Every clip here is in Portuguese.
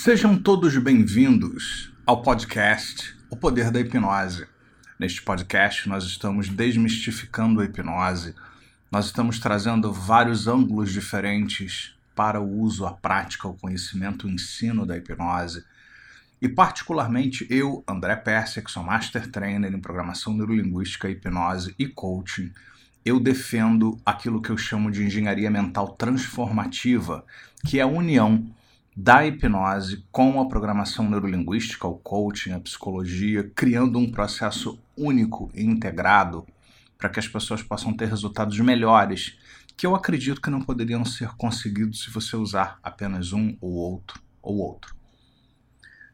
Sejam todos bem-vindos ao podcast O Poder da Hipnose. Neste podcast, nós estamos desmistificando a hipnose, nós estamos trazendo vários ângulos diferentes para o uso, a prática, o conhecimento, o ensino da hipnose. E, particularmente, eu, André Persia, que sou Master Trainer em Programação Neurolinguística, Hipnose e Coaching, eu defendo aquilo que eu chamo de engenharia mental transformativa, que é a união da hipnose com a programação neurolinguística, o coaching, a psicologia, criando um processo único e integrado para que as pessoas possam ter resultados melhores, que eu acredito que não poderiam ser conseguidos se você usar apenas um ou outro ou outro.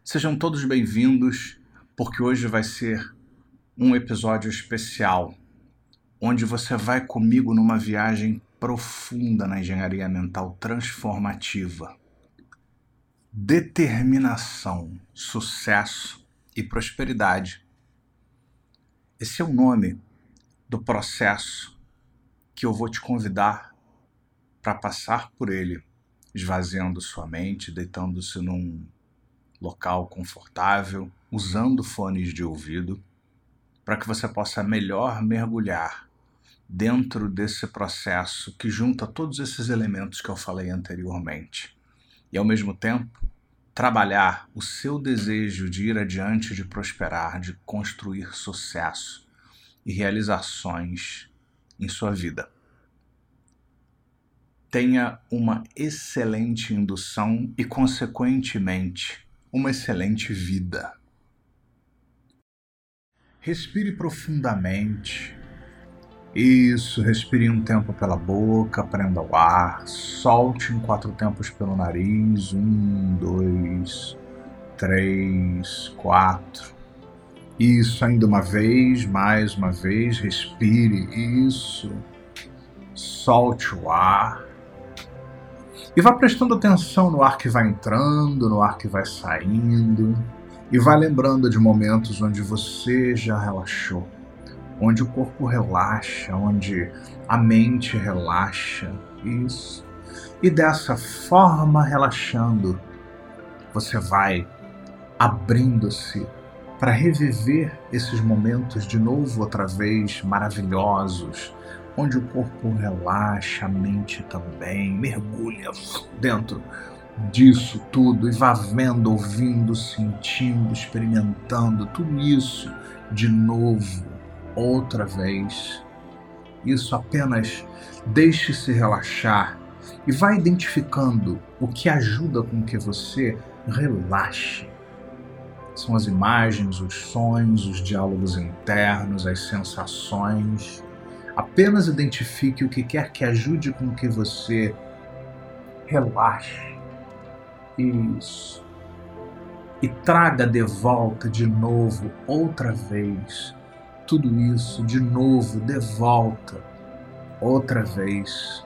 Sejam todos bem-vindos, porque hoje vai ser um episódio especial, onde você vai comigo numa viagem profunda na engenharia mental transformativa determinação, sucesso e prosperidade. Esse é o nome do processo que eu vou te convidar para passar por ele, esvaziando sua mente, deitando-se num local confortável, usando fones de ouvido, para que você possa melhor mergulhar dentro desse processo que junta todos esses elementos que eu falei anteriormente. E ao mesmo tempo, trabalhar o seu desejo de ir adiante, de prosperar, de construir sucesso e realizações em sua vida. Tenha uma excelente indução e, consequentemente, uma excelente vida. Respire profundamente isso, respire um tempo pela boca, prenda o ar, solte em quatro tempos pelo nariz. Um, dois, três, quatro. Isso, ainda uma vez, mais uma vez, respire. Isso. Solte o ar. E vá prestando atenção no ar que vai entrando, no ar que vai saindo. E vá lembrando de momentos onde você já relaxou onde o corpo relaxa, onde a mente relaxa. Isso. E dessa forma, relaxando, você vai abrindo-se para reviver esses momentos de novo, outra vez, maravilhosos, onde o corpo relaxa, a mente também, mergulha dentro disso tudo e vá vendo, ouvindo, sentindo, experimentando tudo isso de novo outra vez. Isso apenas deixe-se relaxar e vá identificando o que ajuda com que você relaxe. São as imagens, os sonhos, os diálogos internos, as sensações. Apenas identifique o que quer que ajude com que você relaxe. Isso. E traga de volta de novo, outra vez, tudo isso de novo, de volta, outra vez,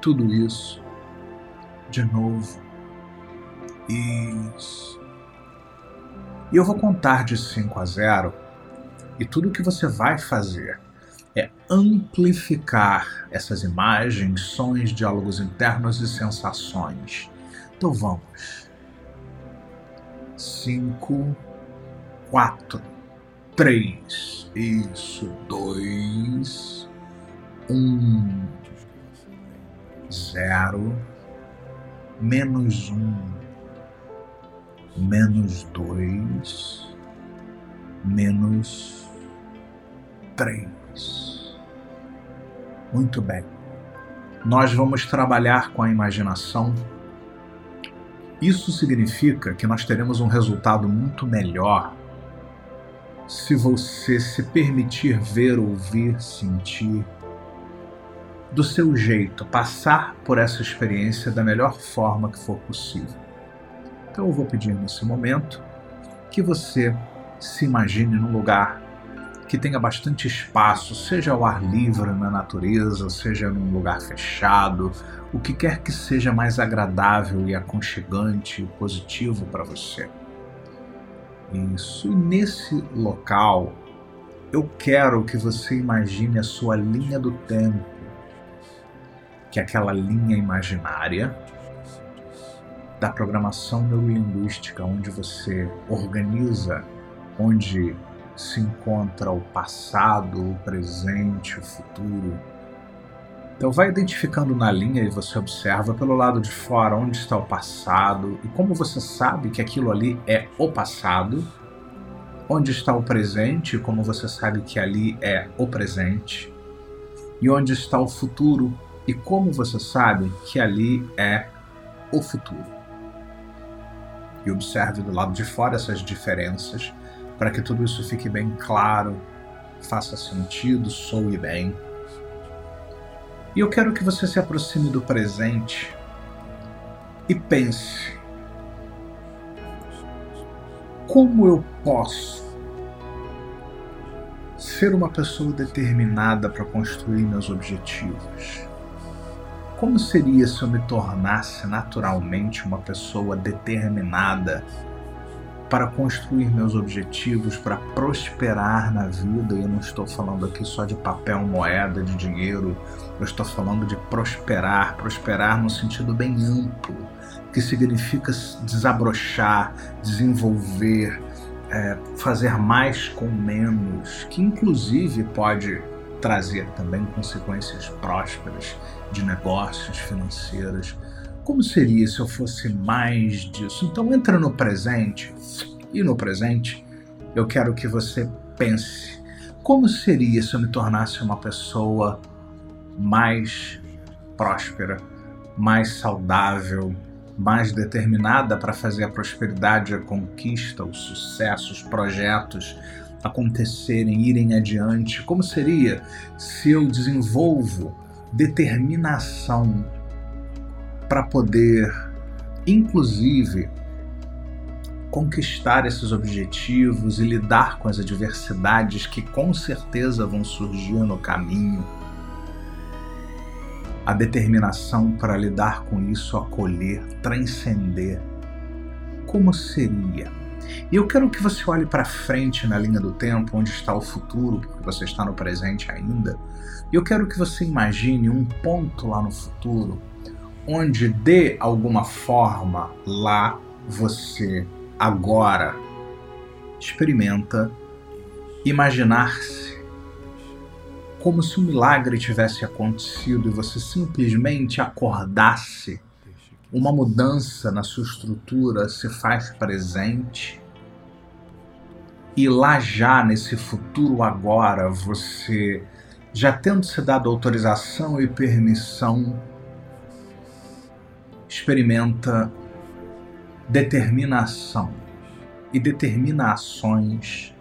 tudo isso de novo. Isso. E eu vou contar de 5 a 0 e tudo que você vai fazer é amplificar essas imagens, sons, diálogos internos e sensações. Então vamos. 5, 4, três, isso, dois, um, zero, menos um, menos dois, menos três. Muito bem. Nós vamos trabalhar com a imaginação. Isso significa que nós teremos um resultado muito melhor se você se permitir ver, ouvir, sentir do seu jeito, passar por essa experiência da melhor forma que for possível. Então eu vou pedir nesse momento que você se imagine num lugar que tenha bastante espaço, seja ao ar livre na natureza, seja num lugar fechado, o que quer que seja mais agradável e aconchegante e positivo para você. Isso. E nesse local, eu quero que você imagine a sua linha do tempo, que é aquela linha imaginária da programação neurolinguística, onde você organiza, onde se encontra o passado, o presente, o futuro. Então vai identificando na linha e você observa pelo lado de fora onde está o passado e como você sabe que aquilo ali é o passado, onde está o presente, como você sabe que ali é o presente, e onde está o futuro e como você sabe que ali é o futuro. E observe do lado de fora essas diferenças para que tudo isso fique bem claro, faça sentido, soe bem. E eu quero que você se aproxime do presente e pense: como eu posso ser uma pessoa determinada para construir meus objetivos? Como seria se eu me tornasse naturalmente uma pessoa determinada para construir meus objetivos, para prosperar na vida? Eu não estou falando aqui só de papel, moeda, de dinheiro, eu estou falando de prosperar, prosperar no sentido bem amplo, que significa desabrochar, desenvolver, é, fazer mais com menos, que inclusive pode trazer também consequências prósperas de negócios financeiros. Como seria se eu fosse mais disso? Então entra no presente e no presente eu quero que você pense como seria se eu me tornasse uma pessoa mais próspera, mais saudável, mais determinada para fazer a prosperidade, a conquista, os sucessos, projetos acontecerem, irem adiante? Como seria se eu desenvolvo determinação para poder, inclusive, conquistar esses objetivos e lidar com as adversidades que com certeza vão surgir no caminho? A determinação para lidar com isso, acolher, transcender. Como seria? E eu quero que você olhe para frente na linha do tempo, onde está o futuro, porque você está no presente ainda. E eu quero que você imagine um ponto lá no futuro, onde de alguma forma lá você agora experimenta imaginar-se como se um milagre tivesse acontecido e você simplesmente acordasse uma mudança na sua estrutura se faz presente. E lá já, nesse futuro agora, você, já tendo se dado autorização e permissão, experimenta determinação e determina ações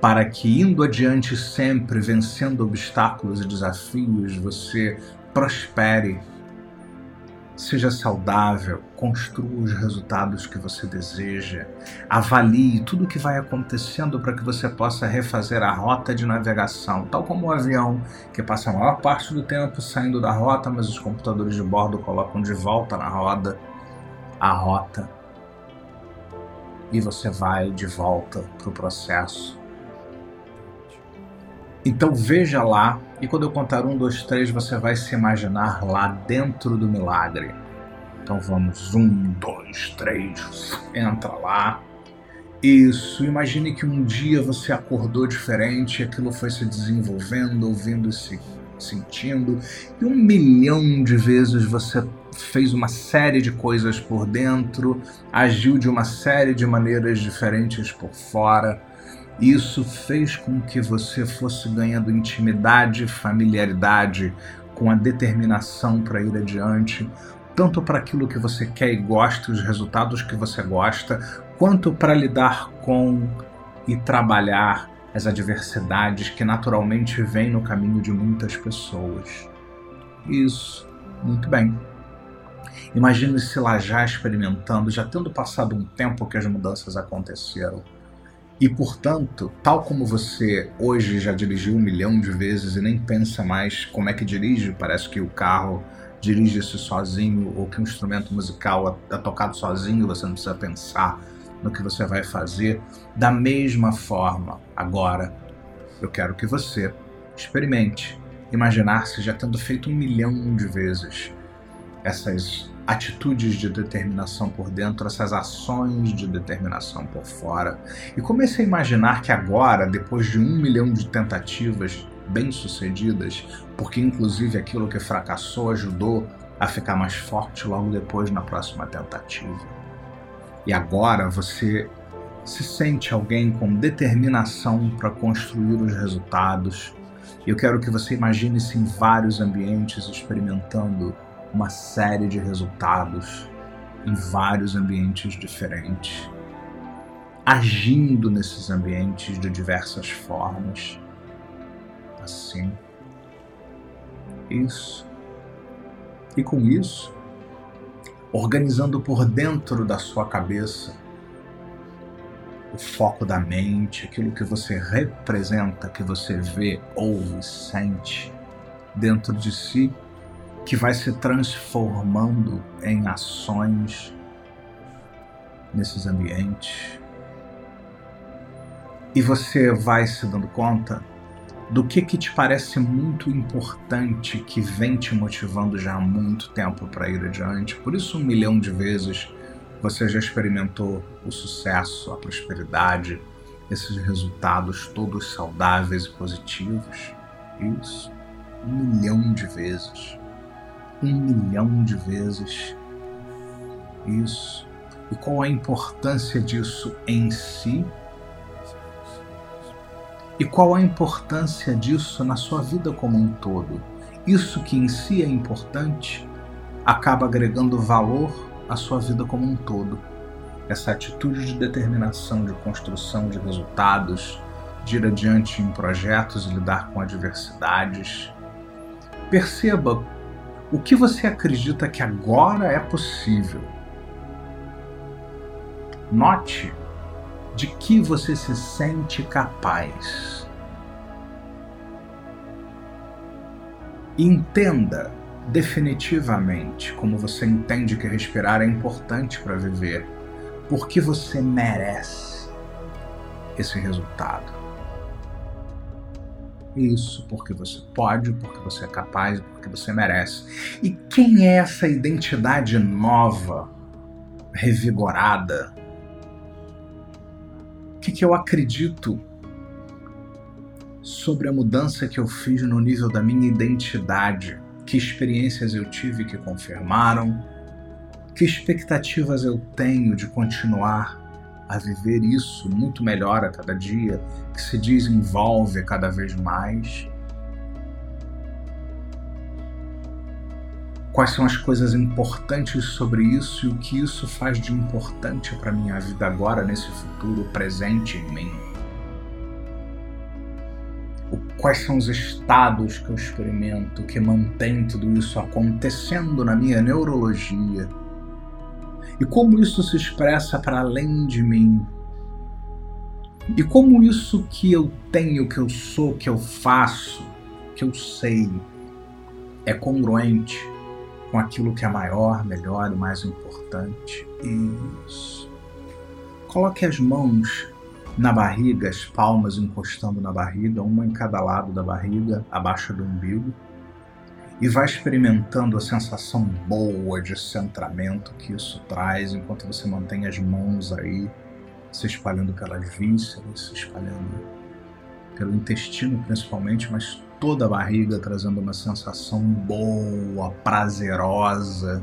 para que, indo adiante sempre, vencendo obstáculos e desafios, você prospere Seja saudável, construa os resultados que você deseja, avalie tudo o que vai acontecendo para que você possa refazer a rota de navegação, tal como o um avião que passa a maior parte do tempo saindo da rota, mas os computadores de bordo colocam de volta na roda a rota e você vai de volta para o processo. Então veja lá, e quando eu contar um, dois, três, você vai se imaginar lá dentro do milagre. Então vamos, um, dois, três, entra lá. Isso, imagine que um dia você acordou diferente, aquilo foi se desenvolvendo, ouvindo se sentindo, e um milhão de vezes você fez uma série de coisas por dentro, agiu de uma série de maneiras diferentes por fora isso fez com que você fosse ganhando intimidade, familiaridade com a determinação para ir adiante, tanto para aquilo que você quer e gosta, os resultados que você gosta, quanto para lidar com e trabalhar as adversidades que naturalmente vêm no caminho de muitas pessoas. Isso, muito bem. Imagine-se lá já experimentando, já tendo passado um tempo que as mudanças aconteceram e, portanto, tal como você hoje já dirigiu um milhão de vezes e nem pensa mais como é que dirige, parece que o carro dirige-se sozinho ou que um instrumento musical é, é tocado sozinho, você não precisa pensar no que você vai fazer. Da mesma forma, agora, eu quero que você experimente imaginar-se já tendo feito um milhão de vezes essas atitudes de determinação por dentro, essas ações de determinação por fora. E comece a imaginar que agora, depois de um milhão de tentativas bem-sucedidas, porque inclusive aquilo que fracassou ajudou a ficar mais forte logo depois na próxima tentativa. E agora você se sente alguém com determinação para construir os resultados. Eu quero que você imagine-se em vários ambientes experimentando uma série de resultados em vários ambientes diferentes, agindo nesses ambientes de diversas formas. Assim. Isso. E com isso, organizando por dentro da sua cabeça o foco da mente, aquilo que você representa, que você vê, ouve, sente dentro de si que vai se transformando em ações nesses ambientes. E você vai se dando conta do que que te parece muito importante que vem te motivando já há muito tempo para ir adiante. Por isso um milhão de vezes você já experimentou o sucesso, a prosperidade, esses resultados todos saudáveis e positivos. Isso, um milhão de vezes um milhão de vezes. Isso. E qual a importância disso em si? E qual a importância disso na sua vida como um todo? Isso que em si é importante acaba agregando valor à sua vida como um todo. Essa atitude de determinação, de construção de resultados, de ir adiante em projetos e lidar com adversidades. Perceba o que você acredita que agora é possível. Note de que você se sente capaz. Entenda definitivamente como você entende que respirar é importante para viver, porque você merece esse resultado. Isso porque você pode, porque você é capaz, porque você merece. E quem é essa identidade nova, revigorada? O que, que eu acredito sobre a mudança que eu fiz no nível da minha identidade? Que experiências eu tive que confirmaram? Que expectativas eu tenho de continuar a viver isso muito melhor a cada dia, que se desenvolve cada vez mais. Quais são as coisas importantes sobre isso e o que isso faz de importante para minha vida agora, nesse futuro presente em mim? Quais são os estados que eu experimento que mantém tudo isso acontecendo na minha neurologia? E como isso se expressa para além de mim. E como isso que eu tenho, que eu sou, que eu faço, que eu sei, é congruente com aquilo que é maior, melhor e mais importante. Isso. Coloque as mãos na barriga, as palmas encostando na barriga, uma em cada lado da barriga, abaixo do umbigo e vai experimentando a sensação boa de centramento que isso traz enquanto você mantém as mãos aí se espalhando pelas vísceras, se espalhando pelo intestino principalmente, mas toda a barriga trazendo uma sensação boa, prazerosa.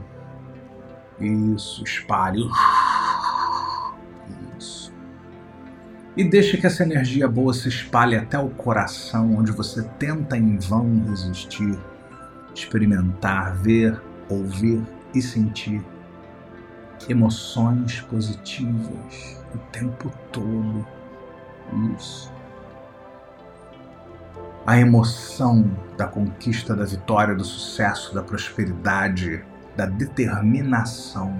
Isso, espalhe. Isso. E deixe que essa energia boa se espalhe até o coração, onde você tenta em vão resistir experimentar, ver, ouvir e sentir emoções positivas o tempo todo. Isso. A emoção da conquista, da vitória, do sucesso, da prosperidade, da determinação.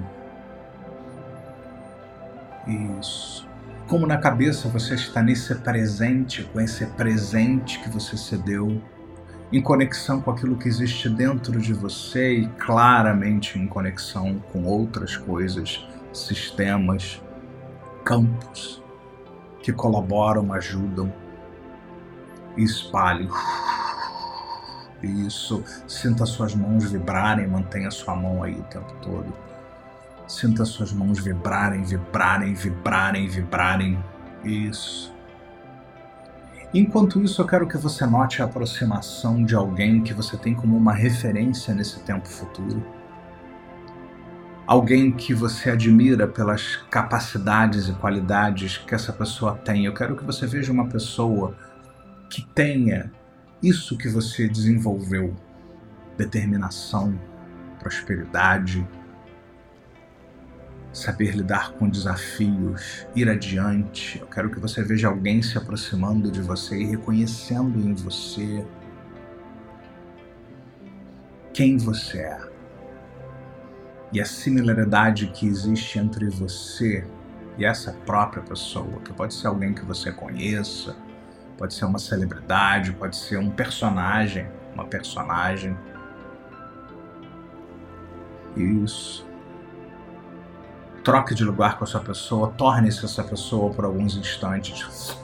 Isso. Como na cabeça você está nesse presente, com esse presente que você se deu em conexão com aquilo que existe dentro de você e claramente em conexão com outras coisas, sistemas, campos que colaboram, ajudam e espalham. Isso. Sinta suas mãos vibrarem, mantenha sua mão aí o tempo todo. Sinta suas mãos vibrarem, vibrarem, vibrarem, vibrarem. Isso. Enquanto isso, eu quero que você note a aproximação de alguém que você tem como uma referência nesse tempo futuro. Alguém que você admira pelas capacidades e qualidades que essa pessoa tem. Eu quero que você veja uma pessoa que tenha isso que você desenvolveu: determinação, prosperidade, saber lidar com desafios, ir adiante. Eu quero que você veja alguém se aproximando de você e reconhecendo em você quem você é. E a similaridade que existe entre você e essa própria pessoa, que pode ser alguém que você conheça, pode ser uma celebridade, pode ser um personagem, uma personagem. Isso. Troque de lugar com essa pessoa, torne-se essa pessoa por alguns instantes.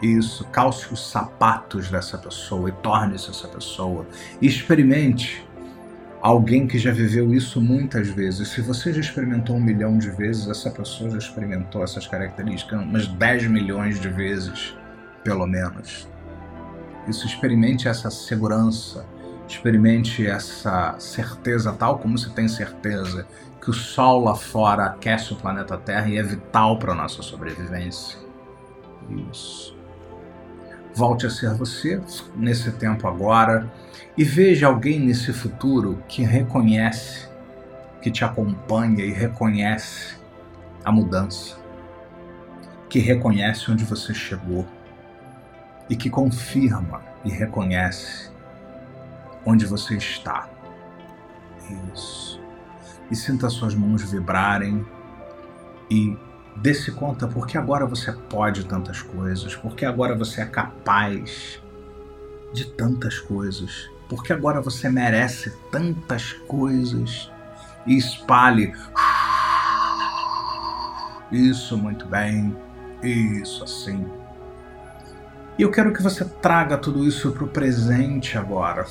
Isso, calce os sapatos dessa pessoa e torne-se essa pessoa. Experimente alguém que já viveu isso muitas vezes. Se você já experimentou um milhão de vezes, essa pessoa já experimentou essas características umas 10 milhões de vezes pelo menos. Isso experimente essa segurança, experimente essa certeza, tal como você tem certeza que o Sol lá fora aquece o planeta Terra e é vital para a nossa sobrevivência. Isso. Volte a ser você nesse tempo agora e veja alguém nesse futuro que reconhece, que te acompanha e reconhece a mudança, que reconhece onde você chegou e que confirma e reconhece onde você está. Isso. E sinta suas mãos vibrarem e dê-se conta porque agora você pode tantas coisas, porque agora você é capaz de tantas coisas, porque agora você merece tantas coisas. E espalhe. Isso, muito bem. Isso, assim. E eu quero que você traga tudo isso para o presente agora.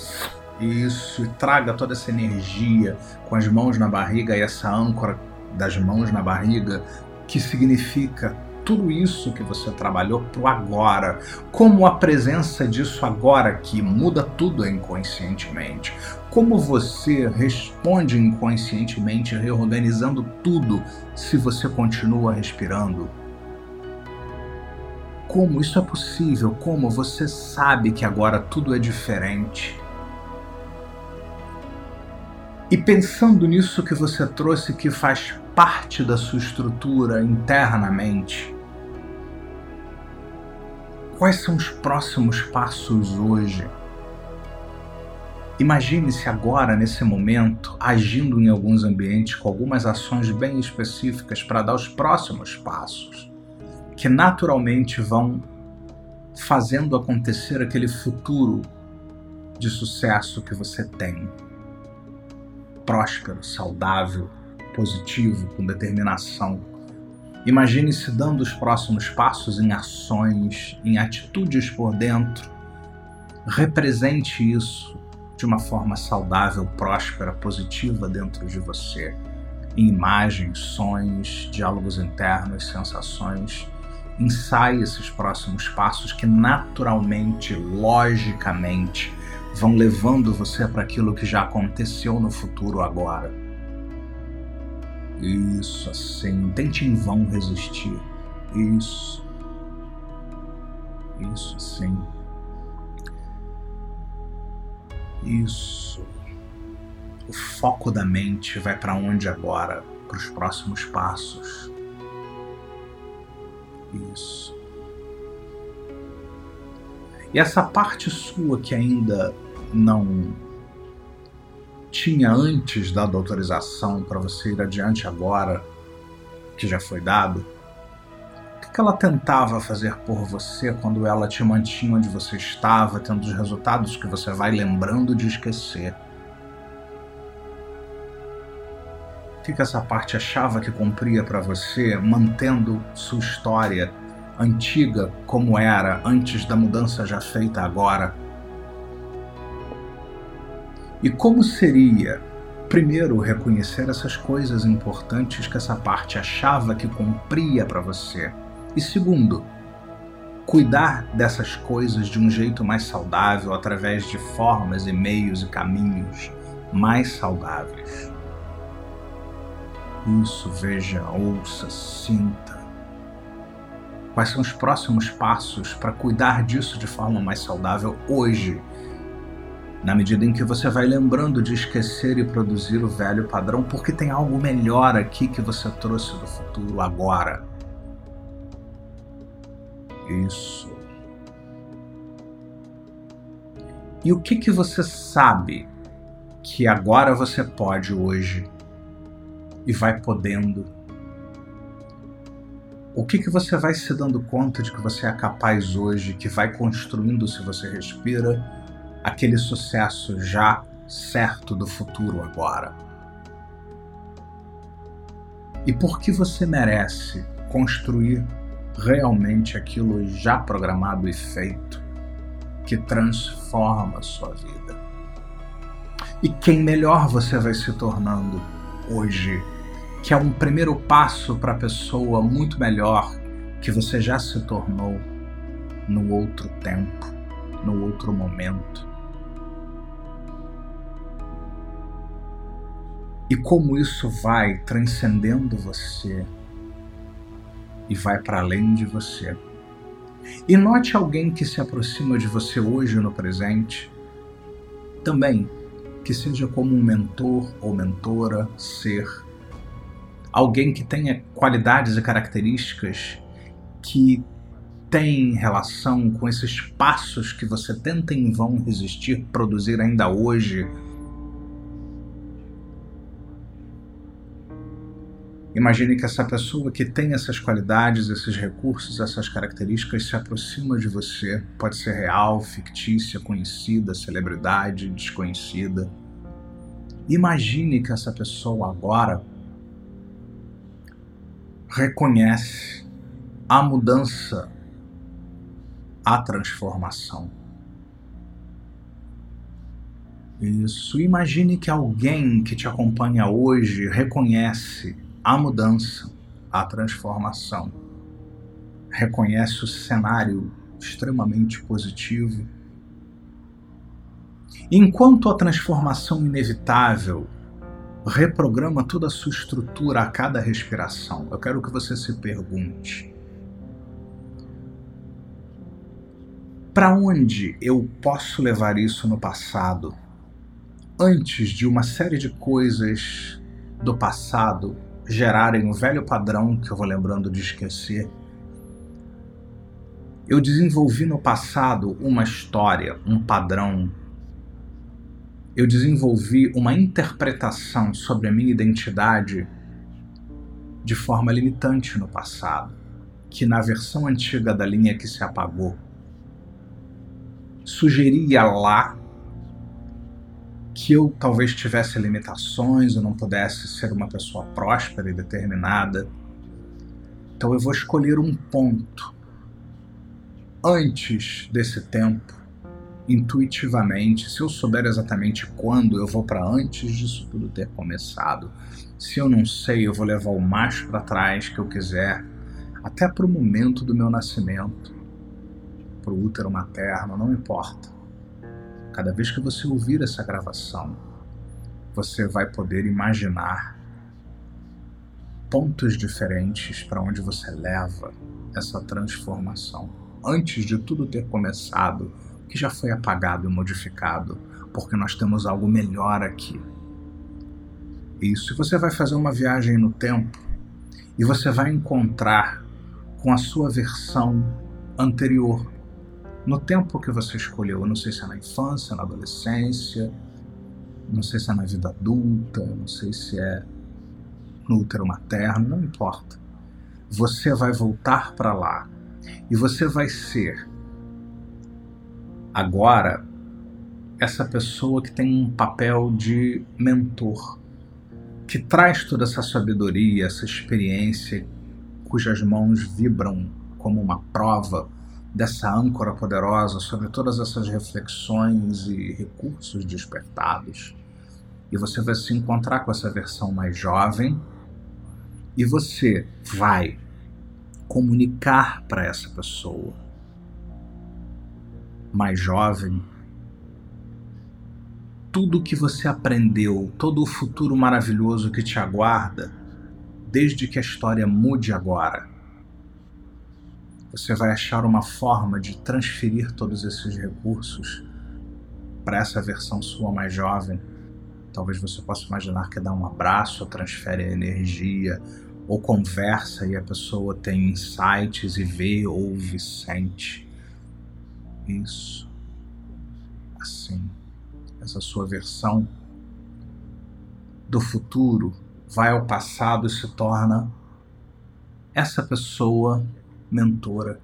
Isso, e traga toda essa energia com as mãos na barriga e essa âncora das mãos na barriga, que significa tudo isso que você trabalhou para o agora, como a presença disso agora que muda tudo inconscientemente, como você responde inconscientemente reorganizando tudo se você continua respirando como isso é possível? Como você sabe que agora tudo é diferente? E pensando nisso que você trouxe, que faz parte da sua estrutura internamente, quais são os próximos passos hoje? Imagine-se agora, nesse momento, agindo em alguns ambientes com algumas ações bem específicas para dar os próximos passos que naturalmente vão fazendo acontecer aquele futuro de sucesso que você tem. Próspero, saudável, positivo, com determinação. Imagine-se dando os próximos passos em ações, em atitudes por dentro. Represente isso de uma forma saudável, próspera, positiva dentro de você. Em imagens, sonhos, diálogos internos, sensações ensaie esses próximos passos que naturalmente, logicamente, vão levando você para aquilo que já aconteceu no futuro agora. Isso, assim. Tente em vão resistir. Isso. Isso, sim. Isso. O foco da mente vai para onde agora? Para os próximos passos. Isso. E essa parte sua que ainda não tinha antes dado autorização para você ir adiante agora, que já foi dado, o que ela tentava fazer por você quando ela te mantinha onde você estava, tendo os resultados que você vai lembrando de esquecer? que, que essa parte achava que cumpria para você, mantendo sua história antiga como era antes da mudança já feita agora? E como seria, primeiro, reconhecer essas coisas importantes que essa parte achava que cumpria para você? E segundo, cuidar dessas coisas de um jeito mais saudável através de formas e meios e caminhos mais saudáveis. Isso, veja, ouça, sinta. Quais são os próximos passos para cuidar disso de forma mais saudável hoje na medida em que você vai lembrando de esquecer e produzir o velho padrão, porque tem algo melhor aqui que você trouxe do futuro agora. Isso. E o que que você sabe que agora você pode hoje e vai podendo? O que que você vai se dando conta de que você é capaz hoje, que vai construindo se você respira? Aquele sucesso já certo do futuro agora. E por que você merece construir realmente aquilo já programado e feito que transforma a sua vida? E quem melhor você vai se tornando hoje, que é um primeiro passo para a pessoa muito melhor que você já se tornou no outro tempo, no outro momento. E como isso vai transcendendo você e vai para além de você. E note alguém que se aproxima de você hoje no presente, também que seja como um mentor ou mentora, ser, alguém que tenha qualidades e características que tem relação com esses passos que você tenta em vão resistir, produzir ainda hoje Imagine que essa pessoa que tem essas qualidades, esses recursos, essas características se aproxima de você. Pode ser real, fictícia, conhecida, celebridade, desconhecida. Imagine que essa pessoa agora reconhece a mudança, a transformação. Isso. Imagine que alguém que te acompanha hoje reconhece a mudança, a transformação. Reconhece o cenário extremamente positivo. Enquanto a transformação inevitável reprograma toda a sua estrutura a cada respiração, eu quero que você se pergunte: para onde eu posso levar isso no passado, antes de uma série de coisas do passado gerarem um velho padrão que eu vou lembrando de esquecer. Eu desenvolvi no passado uma história, um padrão. Eu desenvolvi uma interpretação sobre a minha identidade de forma limitante no passado, que na versão antiga da linha que se apagou sugeria lá que eu talvez tivesse limitações, eu não pudesse ser uma pessoa próspera e determinada. Então eu vou escolher um ponto antes desse tempo, intuitivamente, se eu souber exatamente quando, eu vou para antes disso tudo ter começado. Se eu não sei, eu vou levar o mais para trás que eu quiser, até para o momento do meu nascimento, para o útero materno, não importa. Cada vez que você ouvir essa gravação, você vai poder imaginar pontos diferentes para onde você leva essa transformação. Antes de tudo ter começado, que já foi apagado e modificado, porque nós temos algo melhor aqui. Isso, você vai fazer uma viagem no tempo e você vai encontrar com a sua versão anterior no tempo que você escolheu. Eu não sei se é na infância, na adolescência, não sei se é na vida adulta, não sei se é no útero materno, não importa. Você vai voltar para lá e você vai ser agora essa pessoa que tem um papel de mentor, que traz toda essa sabedoria, essa experiência, cujas mãos vibram como uma prova dessa âncora poderosa sobre todas essas reflexões e recursos despertados. E você vai se encontrar com essa versão mais jovem e você vai comunicar para essa pessoa mais jovem tudo o que você aprendeu, todo o futuro maravilhoso que te aguarda, desde que a história mude agora você vai achar uma forma de transferir todos esses recursos para essa versão sua mais jovem. Talvez você possa imaginar que dá um abraço, transfere a energia, ou conversa e a pessoa tem insights e vê, ouve, sente. Isso. Assim. Essa sua versão do futuro vai ao passado e se torna essa pessoa mentora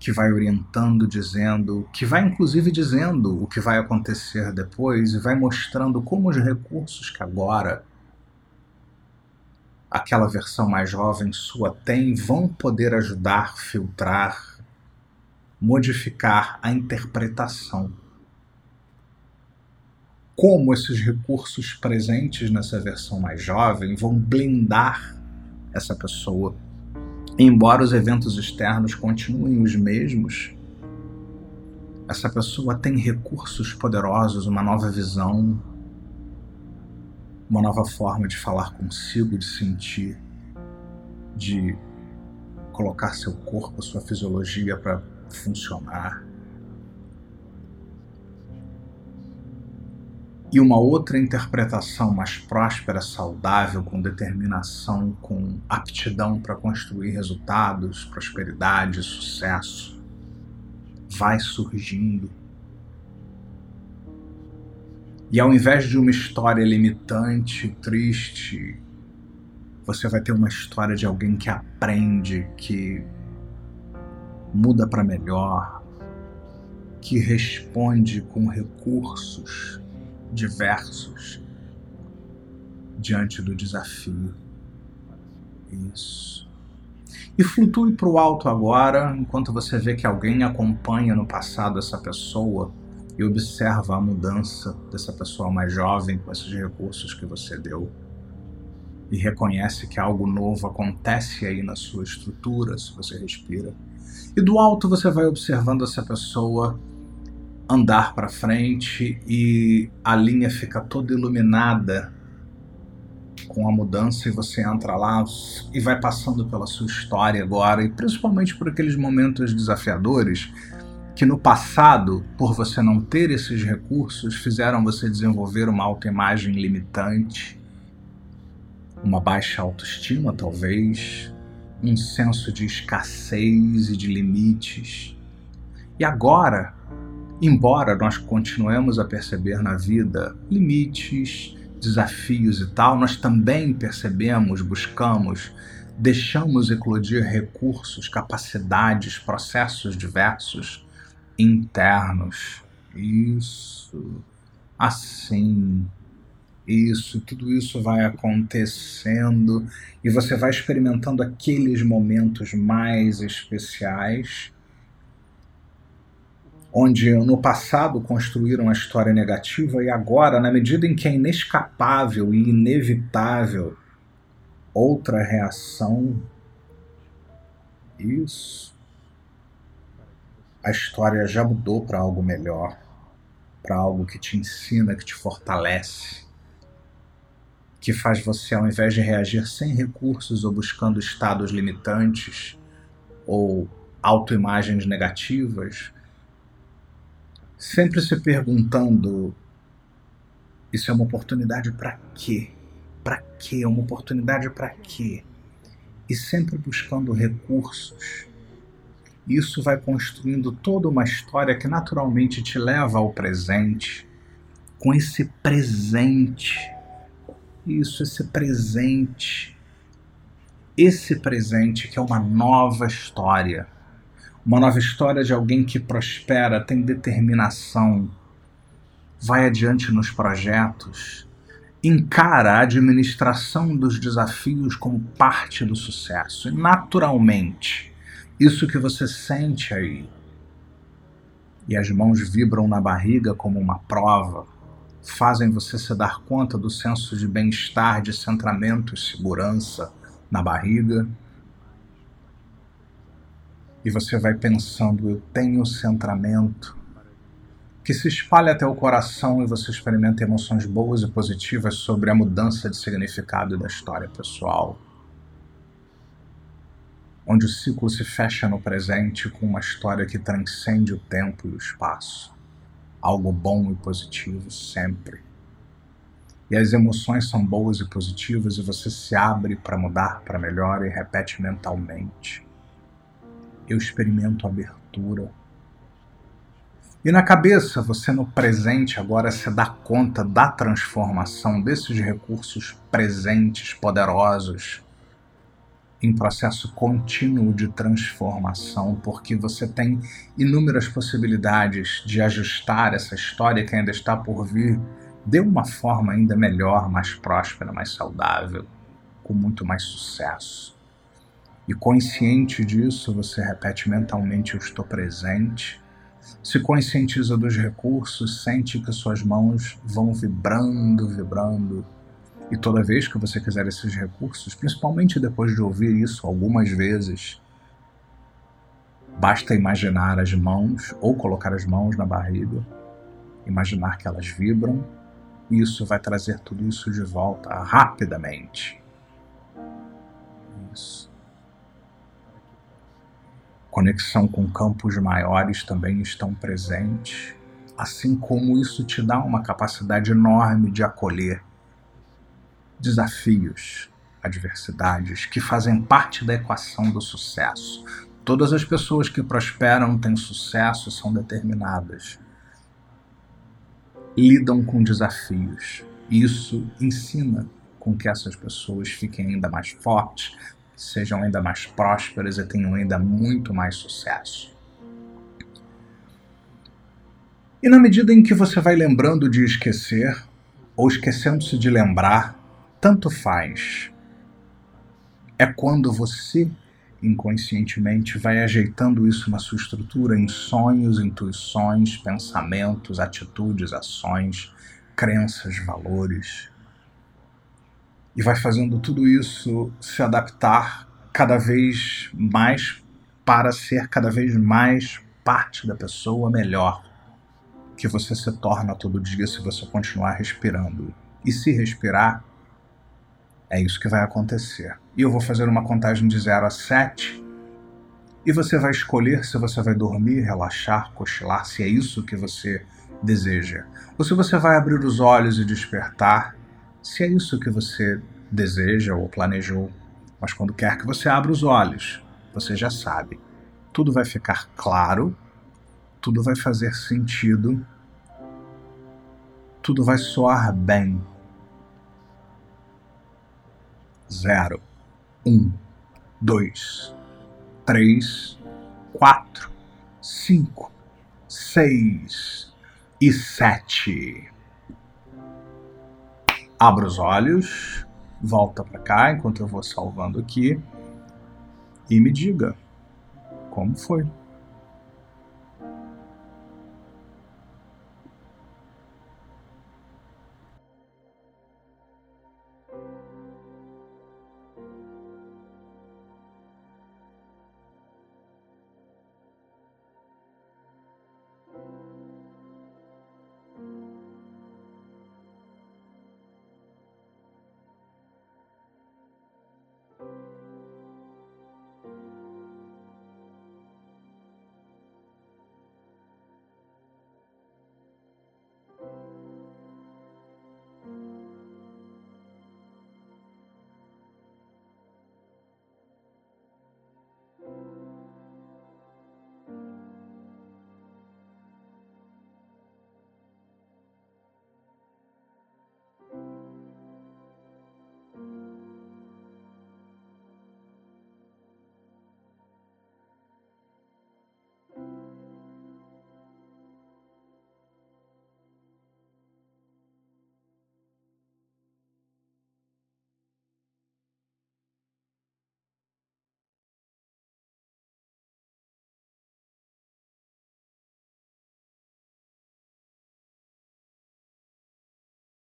que vai orientando, dizendo, que vai inclusive dizendo o que vai acontecer depois e vai mostrando como os recursos que agora aquela versão mais jovem sua tem vão poder ajudar, filtrar, modificar a interpretação. Como esses recursos presentes nessa versão mais jovem vão blindar essa pessoa embora os eventos externos continuem os mesmos, essa pessoa tem recursos poderosos, uma nova visão, uma nova forma de falar consigo, de sentir, de colocar seu corpo, sua fisiologia para funcionar. E uma outra interpretação mais próspera, saudável, com determinação, com aptidão para construir resultados, prosperidade, sucesso, vai surgindo. E ao invés de uma história limitante, triste, você vai ter uma história de alguém que aprende, que muda para melhor, que responde com recursos diversos diante do desafio. Isso. E flutue para o alto agora, enquanto você vê que alguém acompanha no passado essa pessoa e observa a mudança dessa pessoa mais jovem com esses recursos que você deu. E reconhece que algo novo acontece aí na sua estrutura, se você respira. E do alto você vai observando essa pessoa andar para frente e a linha fica toda iluminada com a mudança e você entra lá e vai passando pela sua história agora e principalmente por aqueles momentos desafiadores que no passado, por você não ter esses recursos, fizeram você desenvolver uma autoimagem limitante, uma baixa autoestima talvez, um senso de escassez e de limites. E agora Embora nós continuemos a perceber na vida limites, desafios e tal, nós também percebemos, buscamos, deixamos eclodir recursos, capacidades, processos diversos internos. Isso, assim, isso, tudo isso vai acontecendo e você vai experimentando aqueles momentos mais especiais onde no passado construíram a história negativa e agora, na medida em que é inescapável e inevitável outra reação, isso, a história já mudou para algo melhor, para algo que te ensina, que te fortalece, que faz você, ao invés de reagir sem recursos ou buscando estados limitantes ou autoimagens negativas, sempre se perguntando: isso é uma oportunidade para quê? Para quê? É uma oportunidade para quê? E sempre buscando recursos. Isso vai construindo toda uma história que naturalmente te leva ao presente. Com esse presente. Isso, esse presente. Esse presente que é uma nova história uma nova história de alguém que prospera, tem determinação, vai adiante nos projetos, encara a administração dos desafios como parte do sucesso. E naturalmente, Isso que você sente aí. E as mãos vibram na barriga como uma prova, fazem você se dar conta do senso de bem-estar, de centramento e segurança na barriga. E você vai pensando: eu tenho centramento, que se espalha até o coração e você experimenta emoções boas e positivas sobre a mudança de significado da história pessoal. Onde o ciclo se fecha no presente com uma história que transcende o tempo e o espaço. Algo bom e positivo sempre. E as emoções são boas e positivas e você se abre para mudar para melhor e repete mentalmente. Eu experimento abertura e na cabeça, você no presente agora se dá conta da transformação desses recursos presentes poderosos em processo contínuo de transformação, porque você tem inúmeras possibilidades de ajustar essa história que ainda está por vir de uma forma ainda melhor, mais próspera, mais saudável, com muito mais sucesso. E consciente disso, você repete mentalmente: Eu estou presente se conscientiza dos recursos, sente que suas mãos vão vibrando, vibrando. E toda vez que você quiser esses recursos, principalmente depois de ouvir isso algumas vezes, basta imaginar as mãos ou colocar as mãos na barriga, imaginar que elas vibram, e isso vai trazer tudo isso de volta rapidamente. Isso. Conexão com campos maiores também estão presentes, assim como isso te dá uma capacidade enorme de acolher desafios, adversidades que fazem parte da equação do sucesso. Todas as pessoas que prosperam, têm sucesso, são determinadas. Lidam com desafios. Isso ensina com que essas pessoas fiquem ainda mais fortes, sejam ainda mais prósperas e tenham ainda muito mais sucesso. E na medida em que você vai lembrando de esquecer, ou esquecendo-se de lembrar, tanto faz. É quando você inconscientemente vai ajeitando isso na sua estrutura em sonhos, intuições, pensamentos, atitudes, ações, crenças, valores e vai fazendo tudo isso se adaptar cada vez mais para ser cada vez mais parte da pessoa melhor que você se torna todo dia se você continuar respirando. E se respirar, é isso que vai acontecer. E eu vou fazer uma contagem de 0 a 7 e você vai escolher se você vai dormir, relaxar, cochilar, se é isso que você deseja. Ou se você vai abrir os olhos e despertar se é isso que você deseja ou planejou. Mas quando quer que você abra os olhos, você já sabe. Tudo vai ficar claro, tudo vai fazer sentido, tudo vai soar bem. Zero, um, dois, três, quatro, cinco, seis e sete. Abra os olhos, volta para cá enquanto eu vou salvando aqui e me diga como foi.